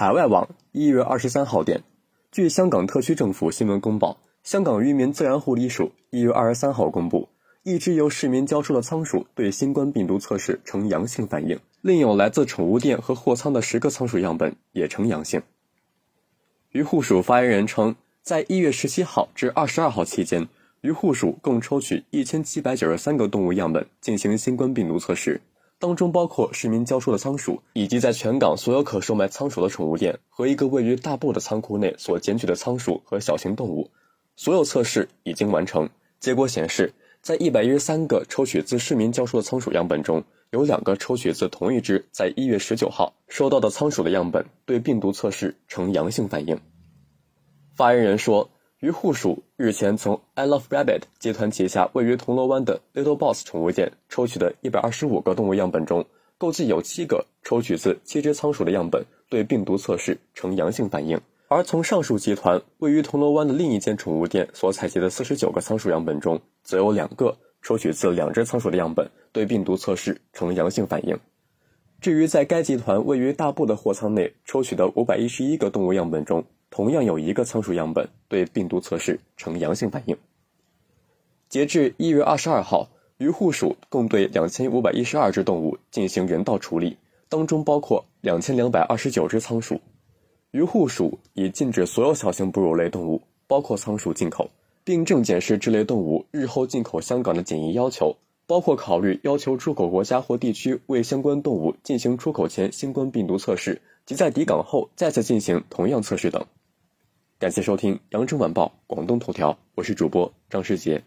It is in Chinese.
海外网一月二十三号电，据香港特区政府新闻公报，香港渔民自然护理署一月二十三号公布，一只由市民交出的仓鼠对新冠病毒测试呈阳性反应，另有来自宠物店和货仓的十个仓鼠样本也呈阳性。渔护署发言人称，在一月十七号至二十二号期间，渔护署共抽取一千七百九十三个动物样本进行新冠病毒测试。当中包括市民交出的仓鼠，以及在全港所有可售卖仓鼠的宠物店和一个位于大埔的仓库内所检取的仓鼠和小型动物。所有测试已经完成。结果显示，在一百一十三个抽取自市民交出的仓鼠样本中，有两个抽取自同一只在一月十九号收到的仓鼠的样本对病毒测试呈阳性反应。发言人说。于户署日前从 I Love Rabbit 集团旗下位于铜锣湾的 Little Boss 宠物店抽取的一百二十五个动物样本中，共计有七个抽取自七只仓鼠的样本对病毒测试呈阳性反应。而从上述集团位于铜锣湾的另一间宠物店所采集的四十九个仓鼠样本中，则有两个抽取自两只仓鼠的样本对病毒测试呈阳性反应。至于在该集团位于大埔的货仓内抽取的五百一十一个动物样本中，同样有一个仓鼠样本对病毒测试呈阳性反应。截至一月二十二号，渔护署共对两千五百一十二只动物进行人道处理，当中包括两千两百二十九只仓鼠。渔护署已禁止所有小型哺乳类动物，包括仓鼠进口，并正检视这类动物日后进口香港的检疫要求，包括考虑要求出口国家或地区为相关动物进行出口前新冠病毒测试，及在抵港后再次进行同样测试等。感谢收听《羊城晚报·广东头条》，我是主播张世杰。